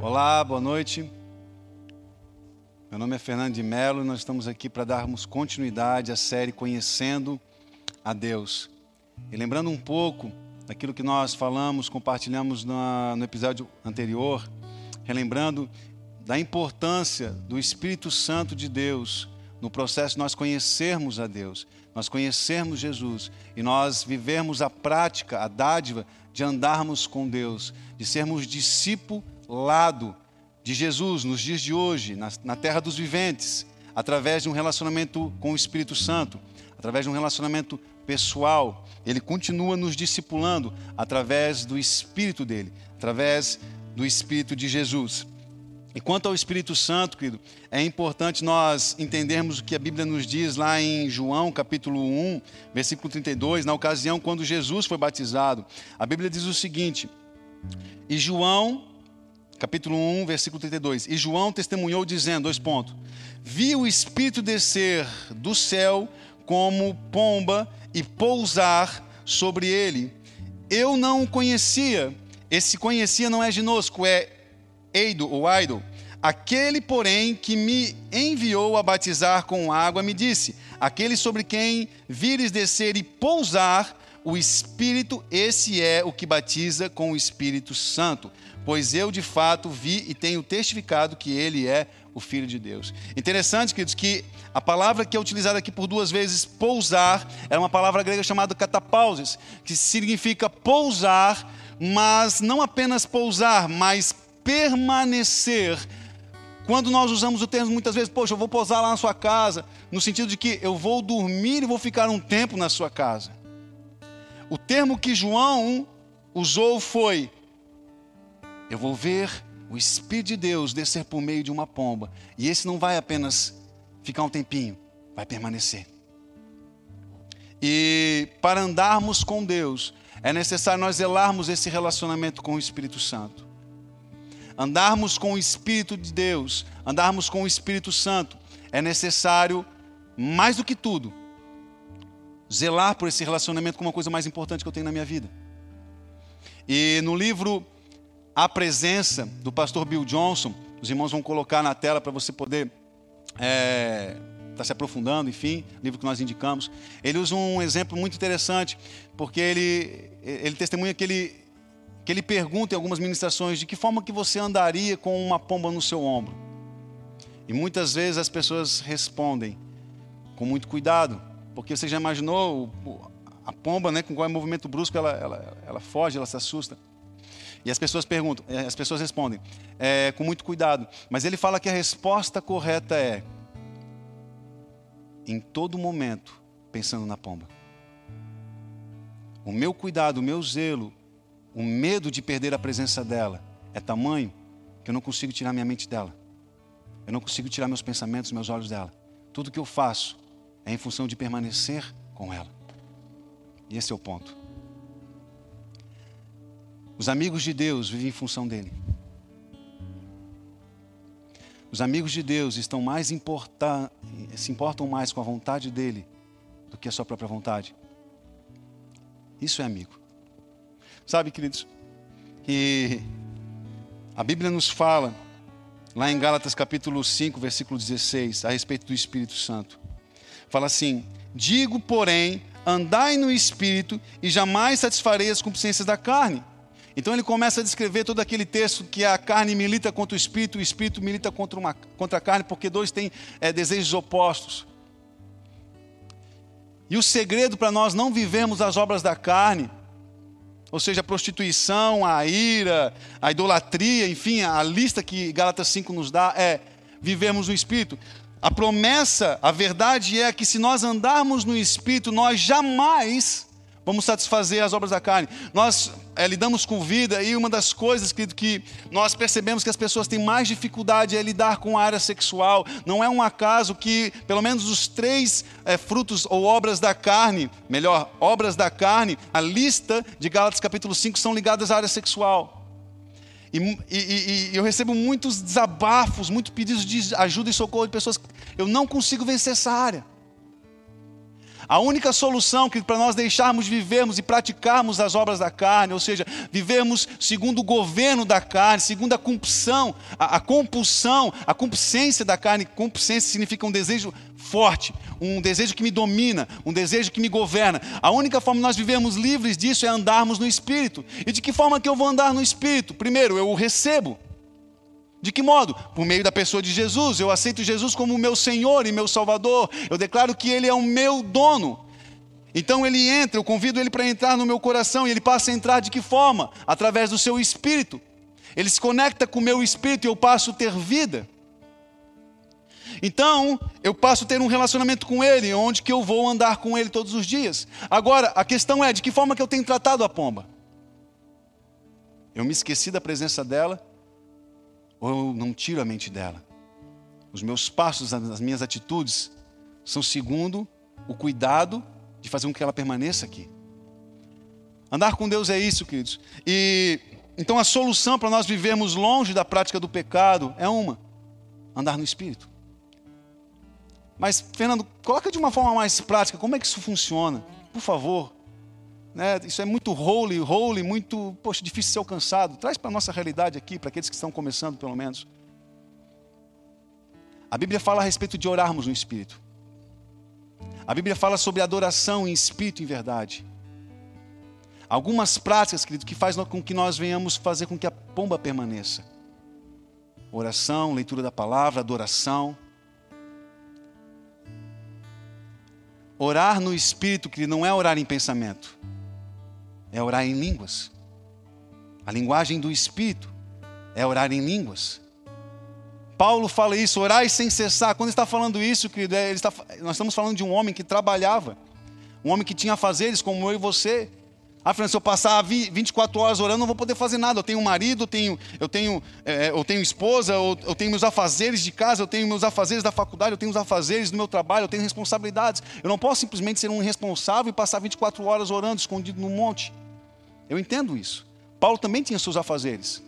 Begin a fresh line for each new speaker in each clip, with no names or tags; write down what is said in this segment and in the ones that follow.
Olá, boa noite. Meu nome é Fernando de Mello e nós estamos aqui para darmos continuidade à série Conhecendo a Deus. E lembrando um pouco daquilo que nós falamos, compartilhamos no episódio anterior, relembrando da importância do Espírito Santo de Deus no processo de nós conhecermos a Deus, nós conhecermos Jesus e nós vivermos a prática, a dádiva de andarmos com Deus, de sermos discípulos lado de Jesus nos dias de hoje, na, na terra dos viventes, através de um relacionamento com o Espírito Santo, através de um relacionamento pessoal. Ele continua nos discipulando através do Espírito dele, através do Espírito de Jesus. E quanto ao Espírito Santo, querido, é importante nós entendermos o que a Bíblia nos diz lá em João, capítulo 1, versículo 32, na ocasião quando Jesus foi batizado. A Bíblia diz o seguinte: E João capítulo 1, versículo 32. E João testemunhou dizendo, dois pontos, vi o Espírito descer do céu como pomba e pousar sobre ele. Eu não o conhecia, esse conhecia não é ginosco, é eido ou idol. Aquele, porém, que me enviou a batizar com água, me disse: Aquele sobre quem vires descer e pousar o Espírito, esse é o que batiza com o Espírito Santo pois eu de fato vi e tenho testificado que ele é o Filho de Deus. Interessante, queridos, que a palavra que é utilizada aqui por duas vezes, pousar, é uma palavra grega chamada catapauses, que significa pousar, mas não apenas pousar, mas permanecer. Quando nós usamos o termo muitas vezes, poxa, eu vou pousar lá na sua casa, no sentido de que eu vou dormir e vou ficar um tempo na sua casa. O termo que João usou foi eu vou ver o Espírito de Deus descer por meio de uma pomba. E esse não vai apenas ficar um tempinho, vai permanecer. E para andarmos com Deus, é necessário nós zelarmos esse relacionamento com o Espírito Santo. Andarmos com o Espírito de Deus, andarmos com o Espírito Santo, é necessário, mais do que tudo, zelar por esse relacionamento como uma coisa mais importante que eu tenho na minha vida. E no livro a presença do pastor Bill Johnson. Os irmãos vão colocar na tela para você poder estar é, tá se aprofundando, enfim, livro que nós indicamos. Ele usa um exemplo muito interessante, porque ele, ele testemunha que ele, que ele pergunta em algumas ministrações de que forma que você andaria com uma pomba no seu ombro. E muitas vezes as pessoas respondem com muito cuidado, porque você já imaginou a pomba, né, com qual é movimento brusco, ela, ela, ela foge, ela se assusta. E as pessoas perguntam, eh, as pessoas respondem é, com muito cuidado. Mas ele fala que a resposta correta é em todo momento pensando na pomba. O meu cuidado, o meu zelo, o medo de perder a presença dela é tamanho que eu não consigo tirar minha mente dela. Eu não consigo tirar meus pensamentos, meus olhos dela. Tudo que eu faço é em função de permanecer com ela. E esse é o ponto. Os amigos de Deus vivem em função dele. Os amigos de Deus estão mais se importam mais com a vontade dele do que a sua própria vontade. Isso é amigo. Sabe, queridos, que a Bíblia nos fala, lá em Gálatas capítulo 5, versículo 16, a respeito do Espírito Santo. Fala assim: Digo, porém, andai no Espírito e jamais satisfarei as concupiscências da carne. Então ele começa a descrever todo aquele texto que a carne milita contra o espírito, o espírito milita contra, uma, contra a carne, porque dois têm é, desejos opostos. E o segredo para nós não vivermos as obras da carne, ou seja, a prostituição, a ira, a idolatria, enfim, a lista que Gálatas 5 nos dá é vivermos no Espírito. A promessa, a verdade é que se nós andarmos no Espírito, nós jamais vamos satisfazer as obras da carne. Nós é, lidamos com vida e uma das coisas que, que nós percebemos que as pessoas têm mais dificuldade é lidar com a área sexual. Não é um acaso que, pelo menos, os três é, frutos ou obras da carne, melhor, obras da carne, a lista de Gálatas capítulo 5 são ligadas à área sexual. E, e, e, eu recebo muitos desabafos, muitos pedidos de ajuda e socorro de pessoas eu não consigo vencer essa área. A única solução que para nós deixarmos vivermos e praticarmos as obras da carne, ou seja, vivermos segundo o governo da carne, segundo a compulsão, a, a compulsão, a compulsência da carne, compulsência significa um desejo forte, um desejo que me domina, um desejo que me governa. A única forma de nós vivermos livres disso é andarmos no Espírito. E de que forma que eu vou andar no Espírito? Primeiro, eu o recebo. De que modo? Por meio da pessoa de Jesus. Eu aceito Jesus como meu Senhor e meu Salvador. Eu declaro que Ele é o meu dono. Então ele entra, eu convido ele para entrar no meu coração e ele passa a entrar de que forma? Através do seu espírito. Ele se conecta com o meu espírito e eu passo a ter vida. Então, eu passo a ter um relacionamento com ele, onde que eu vou andar com ele todos os dias. Agora, a questão é de que forma que eu tenho tratado a pomba? Eu me esqueci da presença dela ou eu não tiro a mente dela. Os meus passos, as minhas atitudes são segundo o cuidado de fazer com que ela permaneça aqui. Andar com Deus é isso, queridos. E então a solução para nós vivermos longe da prática do pecado é uma: andar no espírito. Mas, Fernando, coloca de uma forma mais prática, como é que isso funciona? Por favor. Né? Isso é muito holy, holy, muito, poxa, difícil de ser alcançado. Traz para a nossa realidade aqui, para aqueles que estão começando, pelo menos. A Bíblia fala a respeito de orarmos no Espírito. A Bíblia fala sobre adoração em Espírito e em verdade. Algumas práticas, querido, que faz com que nós venhamos fazer com que a pomba permaneça. Oração, leitura da palavra, adoração. Orar no Espírito, querido, não é orar em pensamento é orar em línguas. A linguagem do Espírito é orar em línguas. Paulo fala isso, orar sem cessar. Quando ele está falando isso, querido, é, está, nós estamos falando de um homem que trabalhava, um homem que tinha fazeres como eu e você. Ah, Fernando, se eu passar 24 horas orando, não vou poder fazer nada. Eu tenho um marido, eu tenho, eu tenho, é, eu tenho esposa, eu, eu tenho meus afazeres de casa, eu tenho meus afazeres da faculdade, eu tenho os afazeres do meu trabalho, eu tenho responsabilidades. Eu não posso simplesmente ser um irresponsável e passar 24 horas orando, escondido no monte. Eu entendo isso. Paulo também tinha seus afazeres.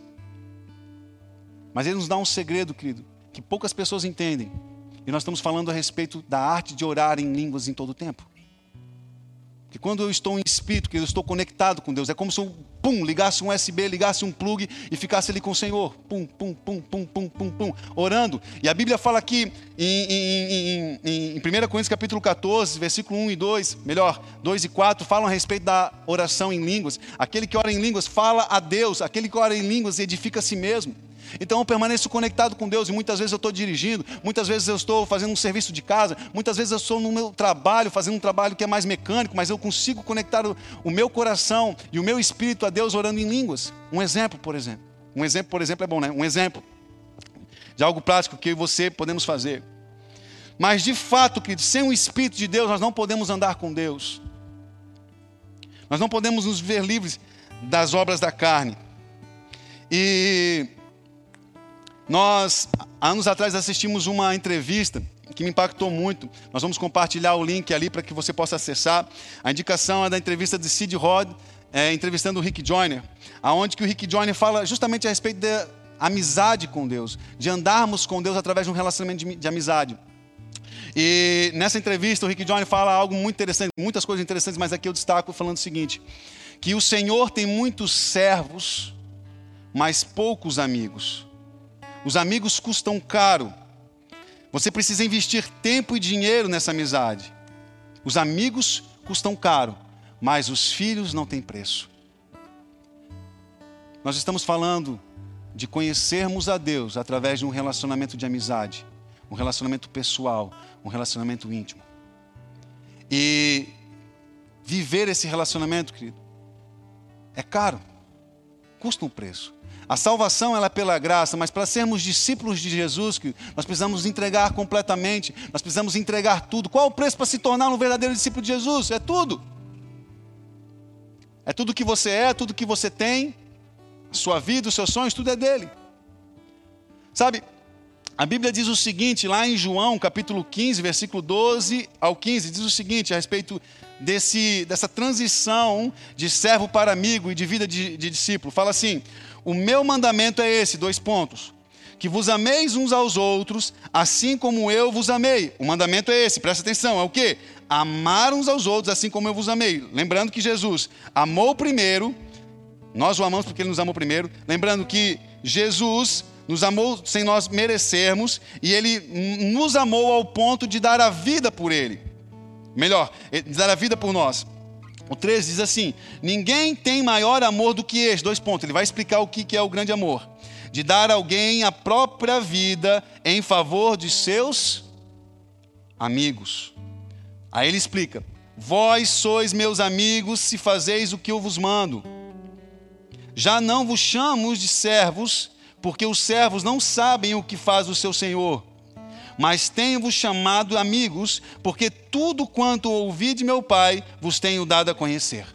Mas ele nos dá um segredo, querido, que poucas pessoas entendem. E nós estamos falando a respeito da arte de orar em línguas em todo o tempo. Que quando eu estou em espírito, que eu estou conectado com Deus, é como se eu, pum, ligasse um USB, ligasse um plug e ficasse ali com o Senhor. Pum, pum, pum, pum, pum, pum, pum, orando. E a Bíblia fala aqui em, em, em, em 1 Coríntios capítulo 14, versículo 1 e 2, melhor, 2 e 4, falam a respeito da oração em línguas. Aquele que ora em línguas fala a Deus, aquele que ora em línguas edifica a si mesmo. Então eu permaneço conectado com Deus e muitas vezes eu estou dirigindo, muitas vezes eu estou fazendo um serviço de casa, muitas vezes eu estou no meu trabalho, fazendo um trabalho que é mais mecânico, mas eu consigo conectar o, o meu coração e o meu espírito a Deus orando em línguas. Um exemplo, por exemplo. Um exemplo, por exemplo, é bom, né? Um exemplo de algo prático que eu e você podemos fazer. Mas de fato, que sem o Espírito de Deus nós não podemos andar com Deus. Nós não podemos nos ver livres das obras da carne. E nós, anos atrás, assistimos uma entrevista que me impactou muito. Nós vamos compartilhar o link ali para que você possa acessar. A indicação é da entrevista de Sid Rod, é, entrevistando o Rick Joyner, aonde que o Rick Joyner fala justamente a respeito da amizade com Deus, de andarmos com Deus através de um relacionamento de, de amizade. E nessa entrevista o Rick Joyner fala algo muito interessante, muitas coisas interessantes, mas aqui eu destaco falando o seguinte: que o Senhor tem muitos servos, mas poucos amigos. Os amigos custam caro. Você precisa investir tempo e dinheiro nessa amizade. Os amigos custam caro, mas os filhos não têm preço. Nós estamos falando de conhecermos a Deus através de um relacionamento de amizade, um relacionamento pessoal, um relacionamento íntimo. E viver esse relacionamento, querido, é caro, custa um preço. A salvação ela é pela graça, mas para sermos discípulos de Jesus, nós precisamos entregar completamente, nós precisamos entregar tudo. Qual o preço para se tornar um verdadeiro discípulo de Jesus? É tudo. É tudo que você é, tudo que você tem, sua vida, os seus sonhos, tudo é dele. Sabe, a Bíblia diz o seguinte, lá em João, capítulo 15, versículo 12 ao 15, diz o seguinte a respeito desse, dessa transição de servo para amigo e de vida de, de discípulo. Fala assim: o meu mandamento é esse, dois pontos. Que vos ameis uns aos outros, assim como eu vos amei. O mandamento é esse, presta atenção, é o que? amar uns aos outros assim como eu vos amei. Lembrando que Jesus amou primeiro, nós o amamos porque ele nos amou primeiro. Lembrando que Jesus nos amou sem nós merecermos e ele nos amou ao ponto de dar a vida por ele. Melhor, de dar a vida por nós. O 13 diz assim: Ninguém tem maior amor do que este. Dois pontos. Ele vai explicar o que é o grande amor: de dar alguém a própria vida em favor de seus amigos. Aí ele explica: Vós sois meus amigos se fazeis o que eu vos mando. Já não vos chamo de servos, porque os servos não sabem o que faz o seu senhor. Mas tenho-vos chamado amigos, porque tudo quanto ouvi de meu Pai vos tenho dado a conhecer.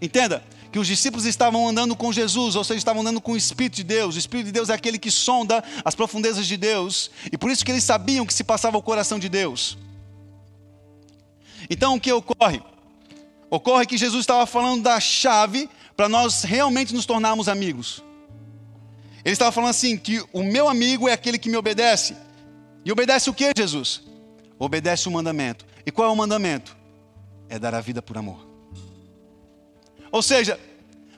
Entenda que os discípulos estavam andando com Jesus, ou seja, estavam andando com o Espírito de Deus. O Espírito de Deus é aquele que sonda as profundezas de Deus, e por isso que eles sabiam que se passava o coração de Deus. Então o que ocorre? Ocorre que Jesus estava falando da chave para nós realmente nos tornarmos amigos. Ele estava falando assim: que o meu amigo é aquele que me obedece. E obedece o que, Jesus? Obedece o mandamento. E qual é o mandamento? É dar a vida por amor. Ou seja,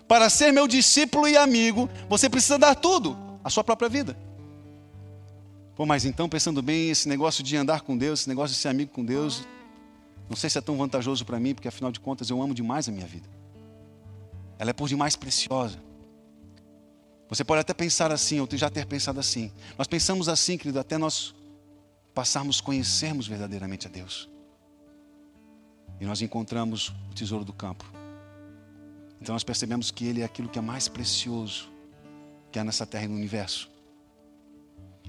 para ser meu discípulo e amigo, você precisa dar tudo, a sua própria vida. Pô, mas então, pensando bem, esse negócio de andar com Deus, esse negócio de ser amigo com Deus, não sei se é tão vantajoso para mim, porque afinal de contas eu amo demais a minha vida. Ela é por demais preciosa. Você pode até pensar assim, ou já ter pensado assim. Nós pensamos assim, querido, até nós passarmos a conhecermos verdadeiramente a Deus. E nós encontramos o tesouro do campo. Então nós percebemos que Ele é aquilo que é mais precioso que há nessa terra e no universo.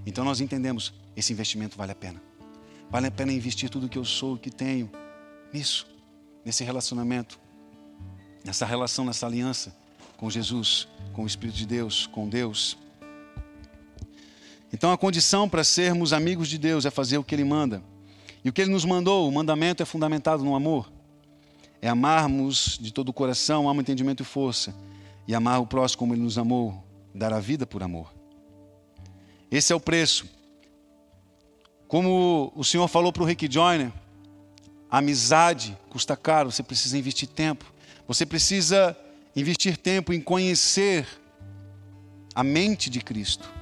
Então nós entendemos, esse investimento vale a pena. Vale a pena investir tudo que eu sou que tenho nisso, nesse relacionamento, nessa relação, nessa aliança com Jesus, com o Espírito de Deus, com Deus. Então a condição para sermos amigos de Deus é fazer o que Ele manda. E o que Ele nos mandou, o mandamento é fundamentado no amor. É amarmos de todo o coração, alma, entendimento e força. E amar o próximo como Ele nos amou, dar a vida por amor. Esse é o preço. Como o Senhor falou para o Rick Joyner, a amizade custa caro, você precisa investir tempo. Você precisa investir tempo em conhecer a mente de Cristo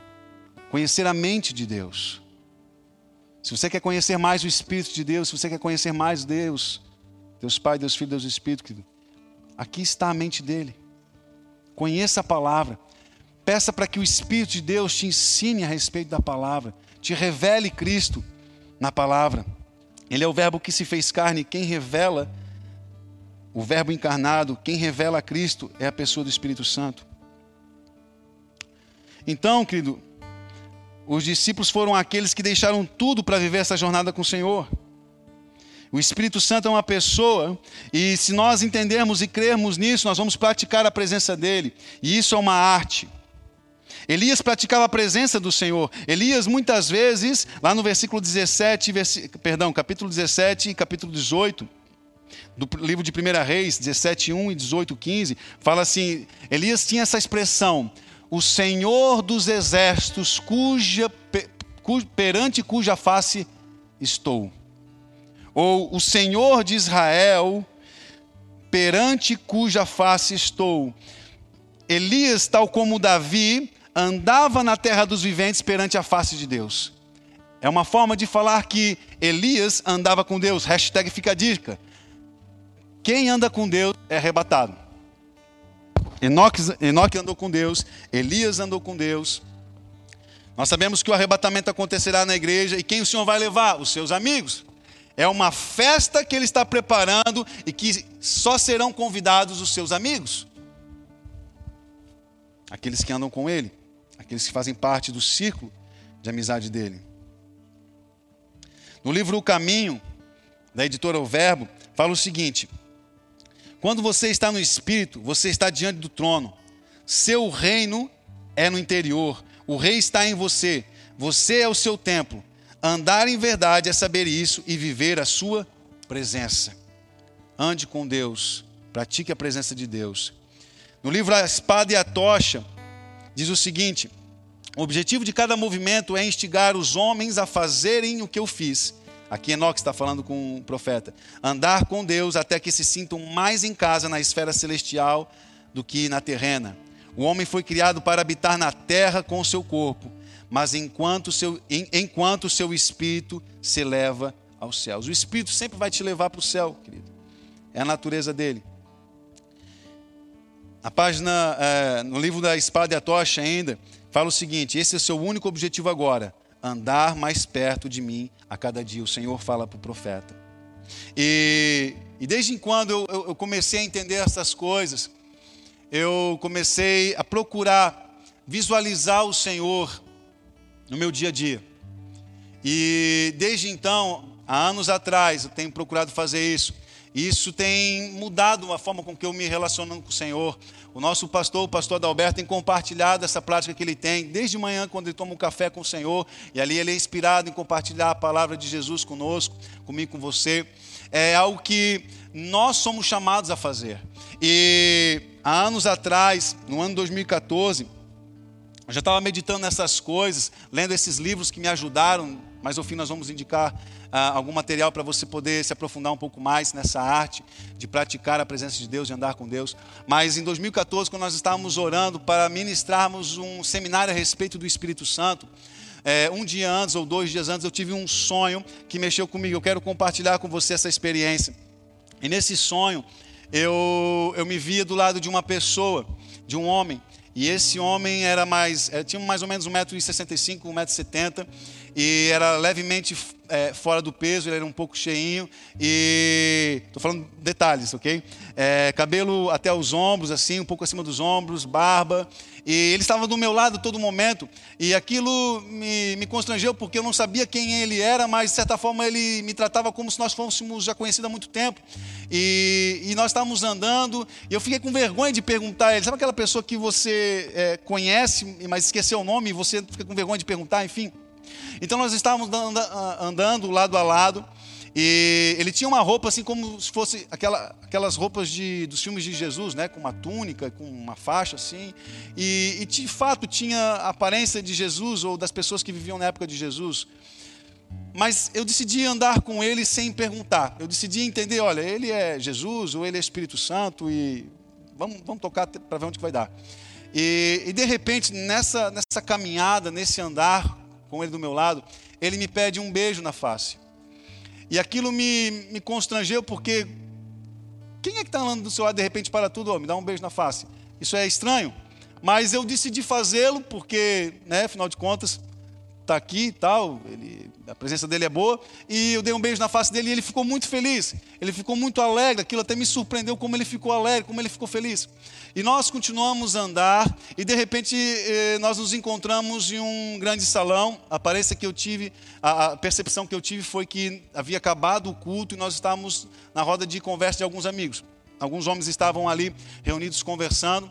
conhecer a mente de Deus. Se você quer conhecer mais o Espírito de Deus, se você quer conhecer mais Deus, Deus Pai, Deus Filho, Deus Espírito, aqui está a mente dele. Conheça a palavra. Peça para que o Espírito de Deus te ensine a respeito da palavra, te revele Cristo na palavra. Ele é o Verbo que se fez carne, quem revela o Verbo encarnado, quem revela Cristo é a pessoa do Espírito Santo. Então, querido, os discípulos foram aqueles que deixaram tudo para viver essa jornada com o Senhor. O Espírito Santo é uma pessoa, e se nós entendermos e crermos nisso, nós vamos praticar a presença dele, e isso é uma arte. Elias praticava a presença do Senhor. Elias, muitas vezes, lá no versículo 17, perdão, capítulo 17 e capítulo 18, do livro de 1 Reis, 17, 1 e 18, 15, fala assim: Elias tinha essa expressão: o Senhor dos exércitos, cuja, perante cuja face estou. Ou o Senhor de Israel, perante cuja face estou. Elias, tal como Davi, andava na terra dos viventes perante a face de Deus. É uma forma de falar que Elias andava com Deus. Hashtag fica a dica. Quem anda com Deus é arrebatado. Enoque, Enoque andou com Deus, Elias andou com Deus. Nós sabemos que o arrebatamento acontecerá na igreja e quem o Senhor vai levar? Os seus amigos. É uma festa que ele está preparando e que só serão convidados os seus amigos. Aqueles que andam com ele, aqueles que fazem parte do círculo de amizade dele. No livro O Caminho, da editora O Verbo, fala o seguinte: quando você está no Espírito, você está diante do trono. Seu reino é no interior. O rei está em você. Você é o seu templo. Andar em verdade é saber isso e viver a sua presença. Ande com Deus. Pratique a presença de Deus. No livro A Espada e a Tocha, diz o seguinte: o objetivo de cada movimento é instigar os homens a fazerem o que eu fiz, Aqui Enoque está falando com o profeta. Andar com Deus até que se sintam mais em casa na esfera celestial do que na terrena. O homem foi criado para habitar na terra com o seu corpo, mas enquanto seu, enquanto seu espírito se eleva aos céus. O espírito sempre vai te levar para o céu, querido. É a natureza dele. A página, é, no livro da Espada e a Tocha ainda, fala o seguinte: esse é o seu único objetivo agora, andar mais perto de mim a cada dia. O Senhor fala para o profeta. E, e desde quando eu, eu, comecei a entender essas coisas, eu comecei a procurar visualizar o Senhor no meu dia a dia. E desde então, há anos atrás, eu tenho procurado fazer isso. Isso tem mudado a forma com que eu me relaciono com o Senhor. O nosso pastor, o pastor Adalberto, tem compartilhado essa prática que ele tem desde manhã, quando ele toma um café com o Senhor, e ali ele é inspirado em compartilhar a palavra de Jesus conosco, comigo, com você. É algo que nós somos chamados a fazer. E há anos atrás, no ano 2014, eu já estava meditando nessas coisas, lendo esses livros que me ajudaram mas ao fim nós vamos indicar ah, algum material para você poder se aprofundar um pouco mais nessa arte de praticar a presença de Deus, de andar com Deus. Mas em 2014, quando nós estávamos orando para ministrarmos um seminário a respeito do Espírito Santo, é, um dia antes ou dois dias antes eu tive um sonho que mexeu comigo. Eu quero compartilhar com você essa experiência. E nesse sonho eu, eu me via do lado de uma pessoa, de um homem. E esse homem era mais, é, tinha mais ou menos 1,65m, 1,70m e era levemente é, fora do peso, ele era um pouco cheinho e estou falando detalhes, ok? É, cabelo até os ombros, assim, um pouco acima dos ombros, barba. E ele estava do meu lado todo momento e aquilo me, me constrangeu porque eu não sabia quem ele era, mas de certa forma ele me tratava como se nós fôssemos já conhecidos há muito tempo. E, e nós estávamos andando e eu fiquei com vergonha de perguntar a ele. Sabe aquela pessoa que você é, conhece, mas esqueceu o nome e você fica com vergonha de perguntar, enfim? Então nós estávamos andando lado a lado e ele tinha uma roupa assim como se fosse aquela, aquelas roupas de, dos filmes de Jesus, né? com uma túnica, com uma faixa assim. E, e de fato tinha a aparência de Jesus ou das pessoas que viviam na época de Jesus. Mas eu decidi andar com ele sem perguntar. Eu decidi entender, olha, ele é Jesus ou ele é Espírito Santo e vamos, vamos tocar para ver onde vai dar. E, e de repente, nessa, nessa caminhada, nesse andar com ele do meu lado, ele me pede um beijo na face. E aquilo me, me constrangeu porque quem é que está andando do seu lado de repente para tudo, oh, me dá um beijo na face? Isso é estranho. Mas eu decidi fazê-lo porque, né, afinal de contas, está aqui e tal, ele, a presença dele é boa, e eu dei um beijo na face dele e ele ficou muito feliz, ele ficou muito alegre, aquilo até me surpreendeu como ele ficou alegre, como ele ficou feliz. E nós continuamos a andar, e de repente eh, nós nos encontramos em um grande salão, a aparência que eu tive, a, percepção que eu tive foi que havia acabado o culto e nós estávamos na roda de conversa de alguns amigos. Alguns homens estavam ali reunidos conversando,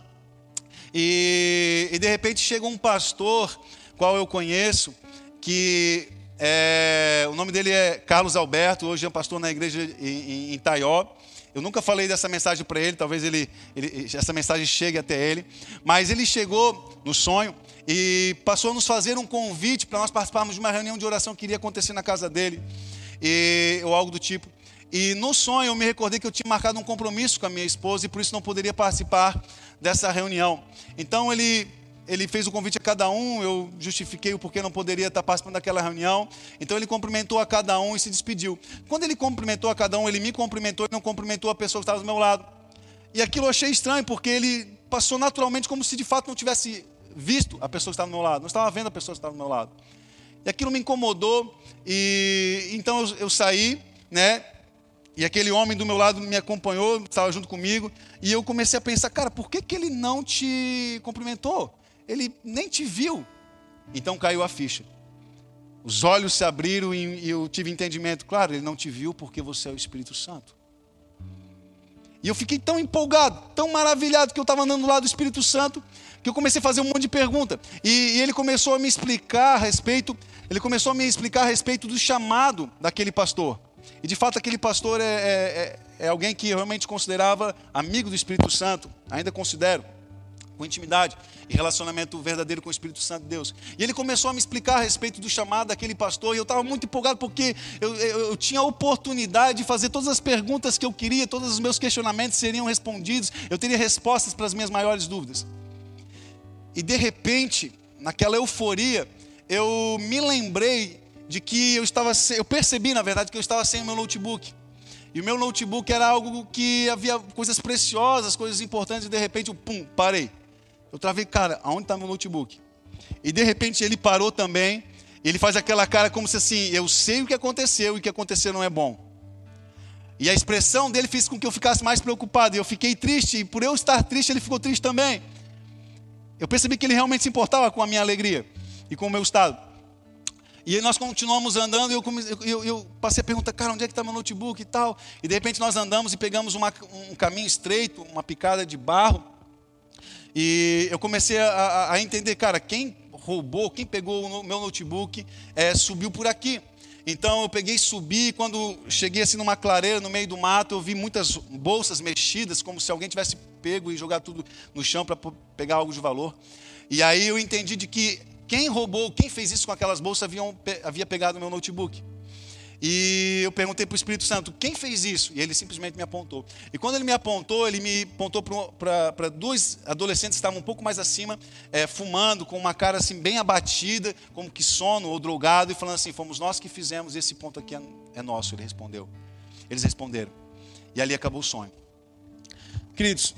e, e de repente chega um pastor, qual eu conheço, que é, o nome dele é Carlos Alberto, hoje é pastor na igreja em, em Taió. Eu nunca falei dessa mensagem para ele, talvez ele, ele, essa mensagem chegue até ele. Mas ele chegou no sonho e passou a nos fazer um convite para nós participarmos de uma reunião de oração que iria acontecer na casa dele, e, ou algo do tipo. E no sonho eu me recordei que eu tinha marcado um compromisso com a minha esposa e por isso não poderia participar dessa reunião. Então ele ele fez o convite a cada um, eu justifiquei o porquê não poderia estar participando daquela reunião. Então ele cumprimentou a cada um e se despediu. Quando ele cumprimentou a cada um, ele me cumprimentou e não cumprimentou a pessoa que estava do meu lado. E aquilo eu achei estranho, porque ele passou naturalmente como se de fato não tivesse visto a pessoa que estava do meu lado, não estava vendo a pessoa que estava do meu lado. E aquilo me incomodou, e então eu, eu saí, né? E aquele homem do meu lado me acompanhou, estava junto comigo, e eu comecei a pensar, cara, por que, que ele não te cumprimentou? Ele nem te viu. Então caiu a ficha. Os olhos se abriram e eu tive entendimento. Claro, ele não te viu porque você é o Espírito Santo. E eu fiquei tão empolgado, tão maravilhado que eu estava andando lá do Espírito Santo, que eu comecei a fazer um monte de pergunta. E, e, ele começou a me explicar a respeito, ele começou a me explicar a respeito do chamado daquele pastor. E de fato aquele pastor é, é, é, é alguém que eu realmente considerava amigo do Espírito Santo, ainda considero com intimidade e relacionamento verdadeiro com o Espírito Santo de Deus. E ele começou a me explicar a respeito do chamado daquele pastor, e eu estava muito empolgado porque eu, eu, eu, tinha a oportunidade de fazer todas as perguntas que eu queria, todos os meus questionamentos seriam respondidos, eu teria respostas para as minhas maiores dúvidas. E de repente, naquela euforia, eu me lembrei de que eu estava, eu percebi na verdade que eu estava sem o meu notebook. E o meu notebook era algo que havia coisas preciosas, coisas importantes, e de repente, eu, pum, parei. Eu travei, cara, aonde está meu notebook? E de repente ele parou também. Ele faz aquela cara como se assim, eu sei o que aconteceu e o que aconteceu não é bom. E a expressão dele fez com que eu ficasse mais preocupado. E eu fiquei triste, e por eu estar triste, ele ficou triste também. Eu percebi que ele realmente se importava com a minha alegria e com o meu estado. E aí nós continuamos andando e eu, comecei, eu, eu, passei a perguntar, cara, onde é que está meu notebook e tal? E de repente nós andamos e pegamos uma, um caminho estreito, uma picada de barro. E eu comecei a, a entender, cara, quem roubou, quem pegou o meu notebook, é, subiu por aqui. Então eu peguei, subi, quando cheguei assim numa clareira no meio do mato, eu vi muitas bolsas mexidas, como se alguém tivesse pego e jogado tudo no chão para pegar algo de valor. E aí eu entendi de que quem roubou, quem fez isso com aquelas bolsas haviam, havia pegado meu notebook. E eu perguntei para o Espírito Santo, quem fez isso? E ele simplesmente me apontou. E quando ele me apontou, ele me apontou para dois adolescentes que estavam um pouco mais acima, é, fumando, com uma cara assim bem abatida, como que sono ou drogado, e falando assim: fomos nós que fizemos, esse ponto aqui é, é nosso. Ele respondeu. Eles responderam. E ali acabou o sonho. Queridos,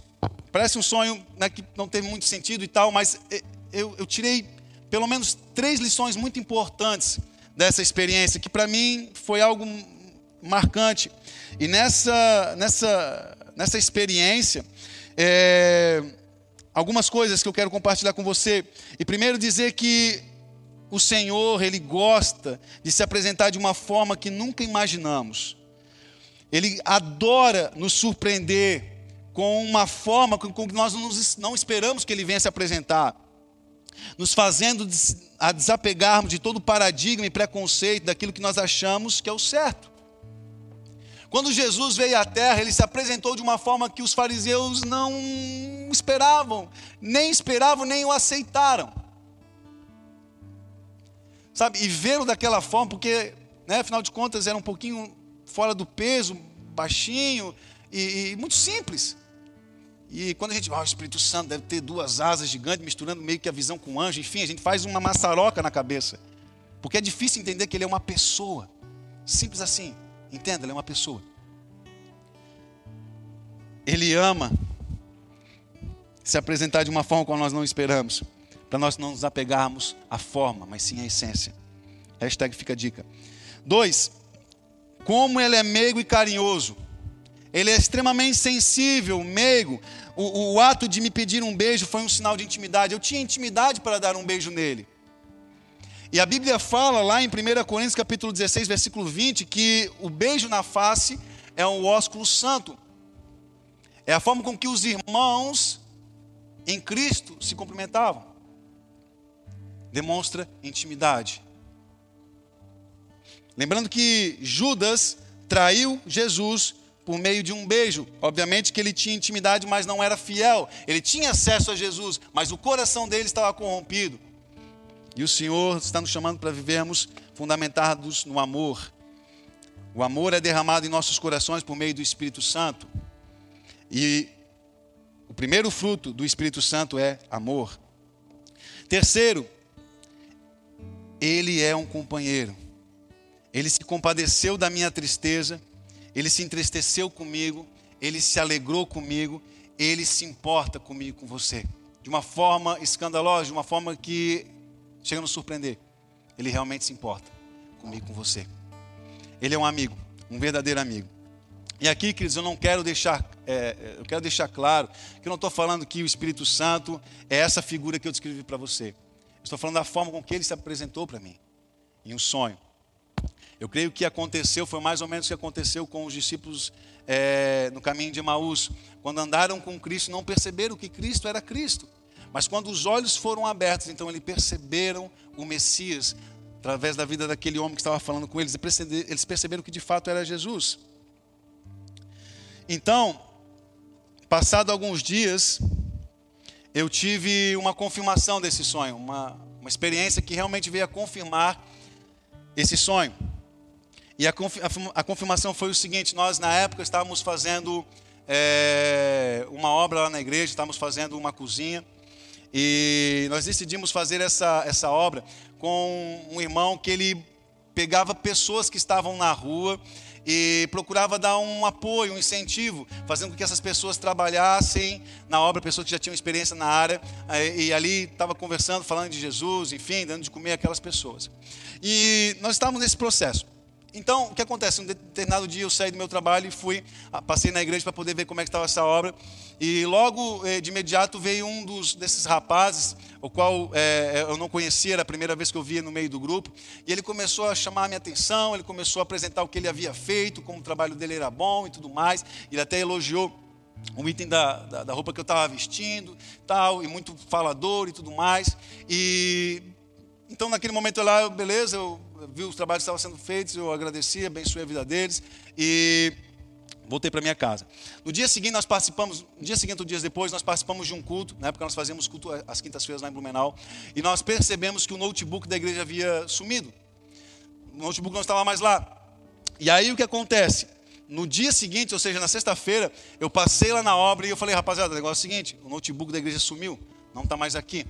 parece um sonho né, que não tem muito sentido e tal, mas é, eu, eu tirei pelo menos três lições muito importantes dessa experiência, que para mim foi algo marcante. E nessa, nessa, nessa experiência, é, algumas coisas que eu quero compartilhar com você. E primeiro dizer que o Senhor, Ele gosta de se apresentar de uma forma que nunca imaginamos. Ele adora nos surpreender com uma forma com que nós não esperamos que Ele venha se apresentar nos fazendo a desapegarmos de todo o paradigma e preconceito daquilo que nós achamos que é o certo. Quando Jesus veio à terra, ele se apresentou de uma forma que os fariseus não esperavam, nem esperavam, nem o aceitaram. Sabe, e vê-lo daquela forma, porque, né, afinal de contas, era um pouquinho fora do peso, baixinho e, e muito simples. E quando a gente vai, ah, o Espírito Santo deve ter duas asas gigantes, misturando meio que a visão com o anjo, enfim, a gente faz uma maçaroca na cabeça. Porque é difícil entender que ele é uma pessoa. Simples assim. Entenda, ele é uma pessoa. Ele ama se apresentar de uma forma como nós não esperamos. Para nós não nos apegarmos à forma, mas sim à essência. Hashtag fica a dica. Dois, como ele é meigo e carinhoso. Ele é extremamente sensível, meigo. O, o, ato de me pedir um beijo foi um sinal de intimidade. Eu tinha intimidade para dar um beijo nele. E a Bíblia fala lá em 1 Coríntios capítulo 16, versículo 20, que o beijo na face é um ósculo santo. É a forma com que os irmãos em Cristo se cumprimentavam. Demonstra intimidade. Lembrando que Judas traiu Jesus por meio de um beijo. Obviamente que ele tinha intimidade, mas não era fiel. Ele tinha acesso a Jesus, mas o coração dele estava corrompido. E o Senhor está nos chamando para vivermos fundamentados no amor. O amor é derramado em nossos corações por meio do Espírito Santo. E o primeiro fruto do Espírito Santo é amor. Terceiro, ele é um companheiro. Ele se compadeceu da minha tristeza ele se entristeceu comigo, ele se alegrou comigo, ele se importa comigo, com você. De uma forma escandalosa, de uma forma que chega a nos surpreender. Ele realmente se importa comigo, com você. Ele é um amigo, um verdadeiro amigo. E aqui, queridos, eu não quero deixar, é, eu quero deixar claro que eu não estou falando que o Espírito Santo é essa figura que eu descrevi para você. estou falando da forma com que ele se apresentou para mim, em um sonho. Eu creio que aconteceu foi mais ou menos o que aconteceu com os discípulos é, no caminho de Maús. Quando andaram com Cristo, não perceberam que Cristo era Cristo. Mas quando os olhos foram abertos, então eles perceberam o Messias, através da vida daquele homem que estava falando com eles. Eles perceberam que de fato era Jesus. Então, passado alguns dias, eu tive uma confirmação desse sonho, uma, uma experiência que realmente veio a confirmar esse sonho. E a, confirmação foi o seguinte: nós, na época, estávamos fazendo é, uma obra lá na igreja, estávamos fazendo uma cozinha. E nós decidimos fazer essa, essa obra com um irmão que ele pegava pessoas que estavam na rua e procurava dar um apoio, um incentivo, fazendo com que essas pessoas trabalhassem na obra, pessoas que já tinham experiência na área, e ali estava conversando, falando de Jesus, enfim, dando de comer aquelas pessoas. E nós estávamos nesse processo. Então, o que acontece? Um determinado dia eu saí do meu trabalho e fui, ah, passei na igreja para poder ver como é que estava essa obra. E logo eh, de imediato veio um dos, desses rapazes, o qual é, eu não conhecia, era a primeira vez que eu via no meio do grupo. E ele começou a chamar a minha atenção, ele começou a apresentar o que ele havia feito, como o trabalho dele era bom e tudo mais. Ele até elogiou um item da, da, da roupa que eu estava vestindo, tal, e muito falador e tudo mais. E então, naquele momento lá, beleza, eu vi os trabalhos que estavam sendo feitos, eu agradeci, abençoei a vida deles e voltei para minha casa. No dia seguinte, nós participamos, no dia seguinte, ou dias depois, nós participamos de um culto, na época nós fazíamos culto às quintas-feiras lá em Blumenau, e nós percebemos que o notebook da igreja havia sumido. O notebook não estava mais lá. E aí o que acontece? No dia seguinte, ou seja, na sexta-feira, eu passei lá na obra e eu falei, rapaziada, o negócio é o seguinte, o notebook da igreja sumiu, não está mais aqui.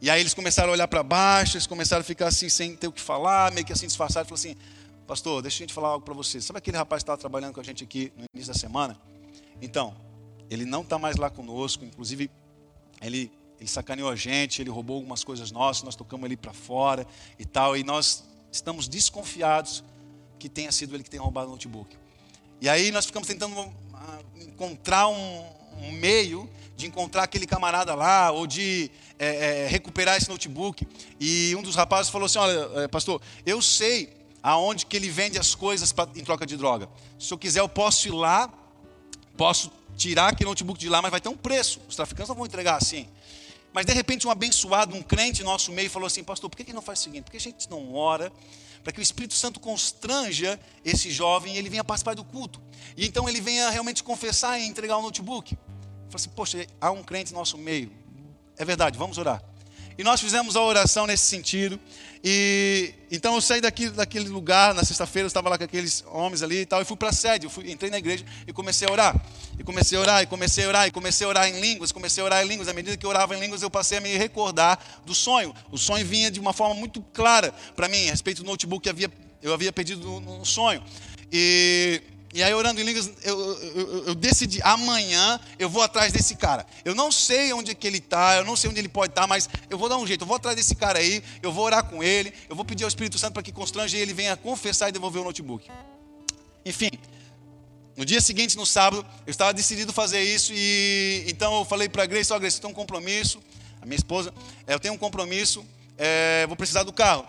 E aí eles começaram a olhar para baixo, eles começaram a ficar assim, sem ter o que falar, meio que assim disfarçado. Falou assim: Pastor, deixa a gente falar algo para você. Sabe aquele rapaz que estava trabalhando com a gente aqui no início da semana? Então, ele não está mais lá conosco, inclusive, ele, ele sacaneou a gente, ele roubou algumas coisas nossas, nós tocamos ele para fora e tal, e nós estamos desconfiados que tenha sido ele que tenha roubado o notebook. E aí nós ficamos tentando ah, encontrar um, um meio de encontrar aquele camarada lá, ou de é, é, recuperar esse notebook. E um dos rapazes falou assim: Olha, é, pastor, eu sei aonde que ele vende as coisas pra, em troca de droga. Se eu quiser, eu posso ir lá, posso tirar aquele notebook de lá, mas vai ter um preço. Os traficantes não vão entregar assim. Mas de repente, um abençoado, um crente nosso meio falou assim: Pastor, por que, que não faz o seguinte? Por que a gente não ora para que o Espírito Santo constranja esse jovem e ele venha participar do culto? E então ele venha realmente confessar e entregar o notebook. Falei assim, poxa, há um crente no nosso meio. É verdade, vamos orar. E nós fizemos a oração nesse sentido. E então eu saí daqui, daquele lugar, na sexta-feira, eu estava lá com aqueles homens ali e tal, e fui para a sede, eu fui, entrei na igreja e comecei a orar. E comecei a orar, e comecei a orar, e comecei a orar em línguas, comecei a orar em línguas. À medida que eu orava em línguas, eu passei a me recordar do sonho. O sonho vinha de uma forma muito clara para mim, a respeito do notebook que havia, eu havia pedido no, no sonho. E e aí, orando em línguas, eu, eu, eu, decidi, amanhã eu vou atrás desse cara. Eu não sei onde é que ele está, eu não sei onde ele pode estar, tá, mas eu vou dar um jeito, eu vou atrás desse cara aí, eu vou orar com ele, eu vou pedir ao Espírito Santo para que constrange ele venha confessar e devolver o notebook. Enfim, no dia seguinte, no sábado, eu estava decidido fazer isso e então eu falei para a Grace, ó oh, Grace, eu tenho um compromisso, a minha esposa, é, eu tenho um compromisso, é, vou precisar do carro.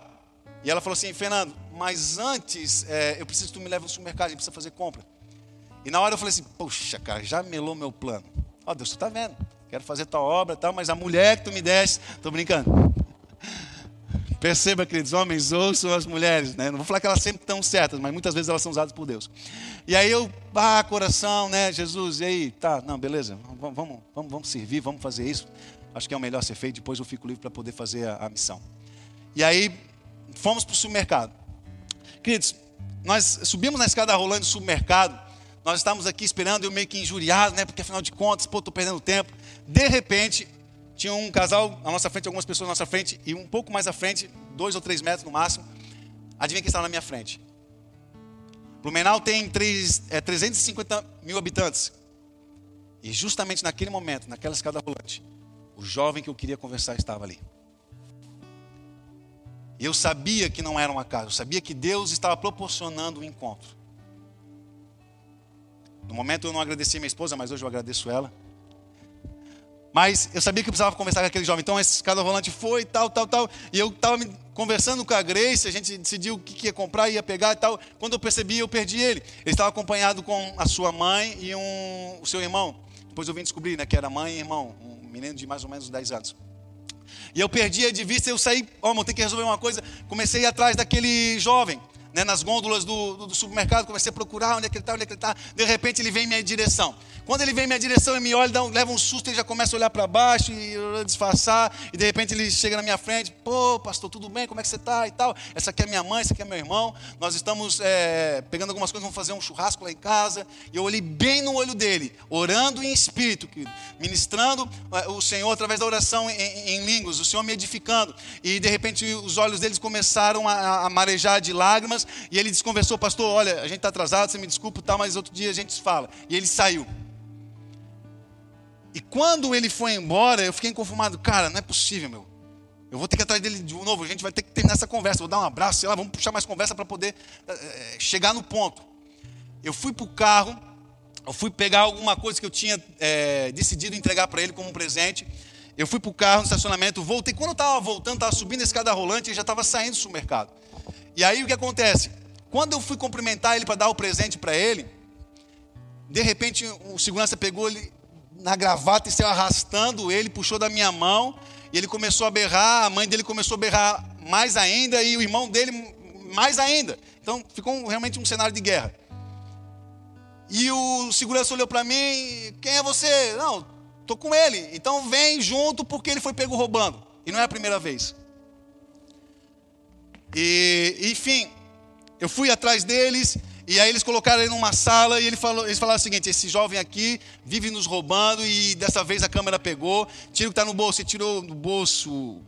E ela falou assim, Fernando, mas antes é, eu preciso que tu me leve ao supermercado, a gente precisa fazer compra. E na hora eu falei assim, poxa, cara, já melou meu plano. Ó, oh, Deus, tu tá vendo? Quero fazer tua obra e tal, mas a mulher que tu me deste, tô brincando. Perceba, queridos homens, ouçam as mulheres, né? Não vou falar que elas sempre estão certas, mas muitas vezes elas são usadas por Deus. E aí eu, ah, coração, né, Jesus, e aí, tá, não, beleza, vamos, vamos, vamos, vamos servir, vamos fazer isso. Acho que é o melhor ser feito, depois eu fico livre para poder fazer a, a missão. E aí, fomos para o supermercado. Queridos, nós subimos na escada rolando do supermercado, nós estávamos aqui esperando, eu meio que injuriado, né? Porque afinal de contas, pô, estou perdendo tempo. De repente, tinha um casal na nossa frente, algumas pessoas na nossa frente, e um pouco mais à frente, dois ou três metros no máximo. Adivinha quem estava na minha frente? Blumenau tem 3, é, 350 mil habitantes. E justamente naquele momento, naquela escada rolante, o jovem que eu queria conversar estava ali. E eu sabia que não era um acaso, eu sabia que Deus estava proporcionando o um encontro. No momento eu não agradeci minha esposa, mas hoje eu agradeço ela. Mas eu sabia que eu precisava conversar com aquele jovem. Então esse escada volante foi, tal, tal, tal. E eu estava conversando com a Grace, a gente decidiu o que ia comprar, ia pegar e tal. Quando eu percebi, eu perdi ele. Ele estava acompanhado com a sua mãe e um, o seu irmão. Depois eu vim descobrir né, que era mãe e irmão, um menino de mais ou menos 10 anos. E eu perdi de vista, eu saí, ó, oh, tenho que resolver uma coisa. Comecei a ir atrás daquele jovem, né, nas gôndolas do, do, do, supermercado, comecei a procurar onde é que ele está, onde é que ele está. De repente ele vem em minha direção. Quando ele vem em minha direção e me olha, um, leva um susto, ele já começa a olhar para baixo e disfarçar. E de repente ele chega na minha frente: Pô, pastor, tudo bem? Como é que você está? E tal. Essa aqui é minha mãe, esse aqui é meu irmão. Nós estamos é, pegando algumas coisas, vamos fazer um churrasco lá em casa. E eu olhei bem no olho dele, orando em espírito, ministrando é, o Senhor através da oração em, em línguas, o Senhor me edificando. E de repente os olhos deles começaram a, a marejar de lágrimas. E ele desconversou, pastor: Olha, a gente está atrasado, você me desculpa, tá, mas outro dia a gente se fala. E ele saiu. E quando ele foi embora, eu fiquei inconformado. Cara, não é possível, meu. Eu vou ter que ir atrás dele de novo. A gente vai ter que terminar essa conversa. Vou dar um abraço, sei lá, vamos puxar mais conversa para poder é, chegar no ponto. Eu fui para o carro, eu fui pegar alguma coisa que eu tinha é, decidido entregar para ele como um presente. Eu fui para o carro no estacionamento, voltei. Quando eu estava voltando, estava subindo a escada rolante e já estava saindo do supermercado. E aí o que acontece? Quando eu fui cumprimentar ele para dar o presente para ele, de repente o segurança pegou ele na gravata e saiu arrastando ele, puxou da minha mão, e ele começou a berrar, a mãe dele começou a berrar mais ainda, e o irmão dele mais ainda. Então ficou realmente um cenário de guerra. E o segurança olhou para mim, quem é você? Não, tô com ele. Então vem junto porque ele foi pego roubando. E não é a primeira vez. E, enfim, eu fui atrás deles, e aí eles colocaram ele numa sala e ele falou, eles falaram o seguinte: esse jovem aqui vive nos roubando e dessa vez a câmera pegou, tira o que está no bolso, e tirou do bolso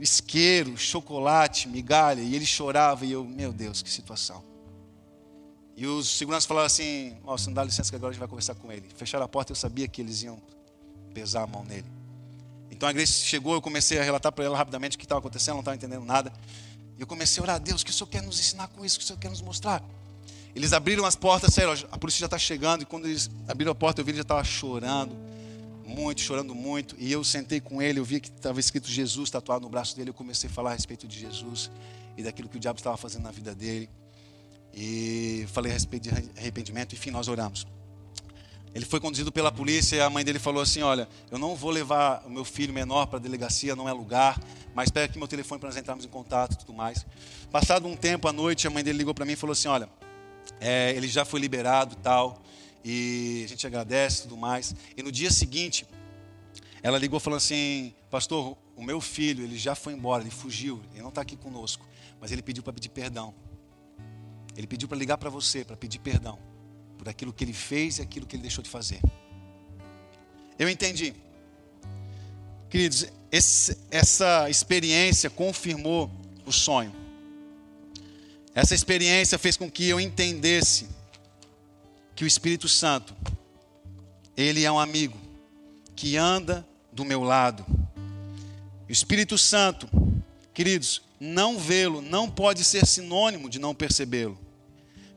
isqueiro, chocolate, migalha, e ele chorava e eu, meu Deus, que situação. E os seguranças falaram assim: Ó, oh, não dá licença que agora a gente vai conversar com ele. Fecharam a porta, eu sabia que eles iam pesar a mão nele. Então a igreja chegou, eu comecei a relatar para ela rapidamente o que estava acontecendo, não estava entendendo nada. E eu comecei a orar, Deus, o que o Senhor quer nos ensinar com isso? O que o Senhor quer nos mostrar? Eles abriram as portas, saíram, a polícia já está chegando. E quando eles abriram a porta, eu vi ele já estava chorando, muito, chorando muito. E eu sentei com ele, eu vi que estava escrito Jesus tatuado no braço dele. Eu comecei a falar a respeito de Jesus e daquilo que o diabo estava fazendo na vida dele. E falei a respeito de arrependimento. Enfim, nós oramos. Ele foi conduzido pela polícia e a mãe dele falou assim: Olha, eu não vou levar o meu filho menor para a delegacia, não é lugar, mas pega aqui meu telefone para nós entrarmos em contato e tudo mais. Passado um tempo à noite, a mãe dele ligou para mim e falou assim: Olha, é, ele já foi liberado tal, e a gente agradece tudo mais. E no dia seguinte, ela ligou falando assim, pastor, o meu filho, ele já foi embora, ele fugiu, ele não está aqui conosco, mas ele pediu para pedir perdão. Ele pediu para ligar para você, para pedir perdão por aquilo que ele fez e aquilo que ele deixou de fazer. Eu entendi. Queridos, esse, essa experiência confirmou o sonho. Essa experiência fez com que eu entendesse que o Espírito Santo, ele é um amigo que anda do meu lado. O Espírito Santo, queridos, não vê-lo não pode ser sinônimo de não percebê-lo.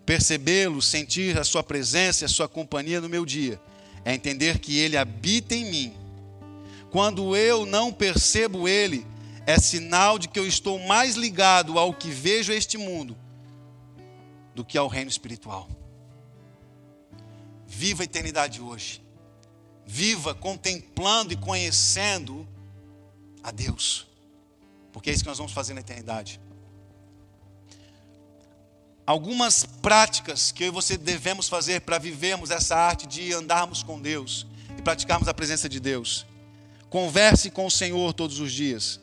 Percebê-lo, sentir a sua presença e a sua companhia no meu dia, é entender que ele habita em mim. Quando eu não percebo ele, é sinal de que eu estou mais ligado ao que vejo este mundo do que ao reino espiritual. Viva a eternidade hoje. Viva contemplando e conhecendo a Deus. Porque é isso que nós vamos fazer na eternidade. Algumas práticas que eu e você devemos fazer para vivermos essa arte de andarmos com Deus e praticarmos a presença de Deus. Converse com o Senhor todos os dias.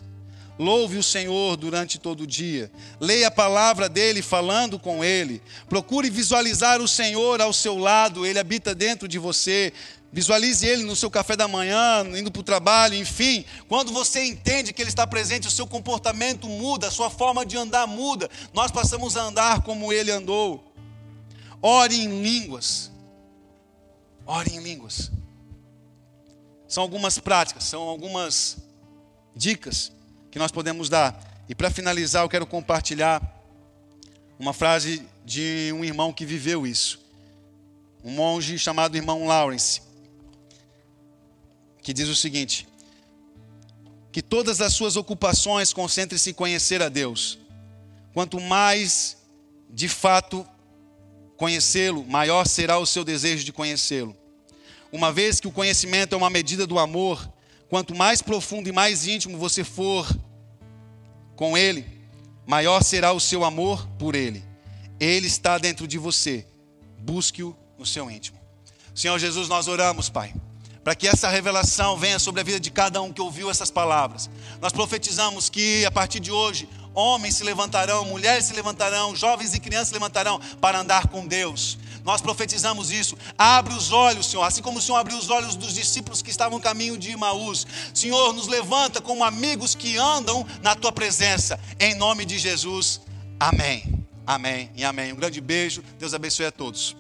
Louve o Senhor durante todo o dia. Leia a palavra dele falando com ele. Procure visualizar o Senhor ao seu lado, ele habita dentro de você. Visualize ele no seu café da manhã, indo para o trabalho, enfim. Quando você entende que ele está presente, o seu comportamento muda, a sua forma de andar muda. Nós passamos a andar como ele andou. Ore em línguas. Ore em línguas. São algumas práticas, são algumas dicas que nós podemos dar. E para finalizar, eu quero compartilhar uma frase de um irmão que viveu isso. Um monge chamado irmão Lawrence, que diz o seguinte: que todas as suas ocupações concentrem-se em conhecer a Deus. Quanto mais de fato conhecê-lo, maior será o seu desejo de conhecê-lo. Uma vez que o conhecimento é uma medida do amor, quanto mais profundo e mais íntimo você for com Ele, maior será o seu amor por Ele. Ele está dentro de você. Busque-o no seu íntimo. Senhor Jesus, nós oramos, Pai, para que essa revelação venha sobre a vida de cada um que ouviu essas palavras. Nós profetizamos que a partir de hoje, homens se levantarão, mulheres se levantarão, jovens e crianças se levantarão para andar com Deus. Nós profetizamos isso. Abre os olhos, Senhor, assim como o Senhor abriu os olhos dos discípulos que estavam no caminho de Imaús. Senhor, nos levanta como amigos que andam na tua presença. Em nome de Jesus. Amém. Amém e amém. Um grande beijo. Deus abençoe a todos.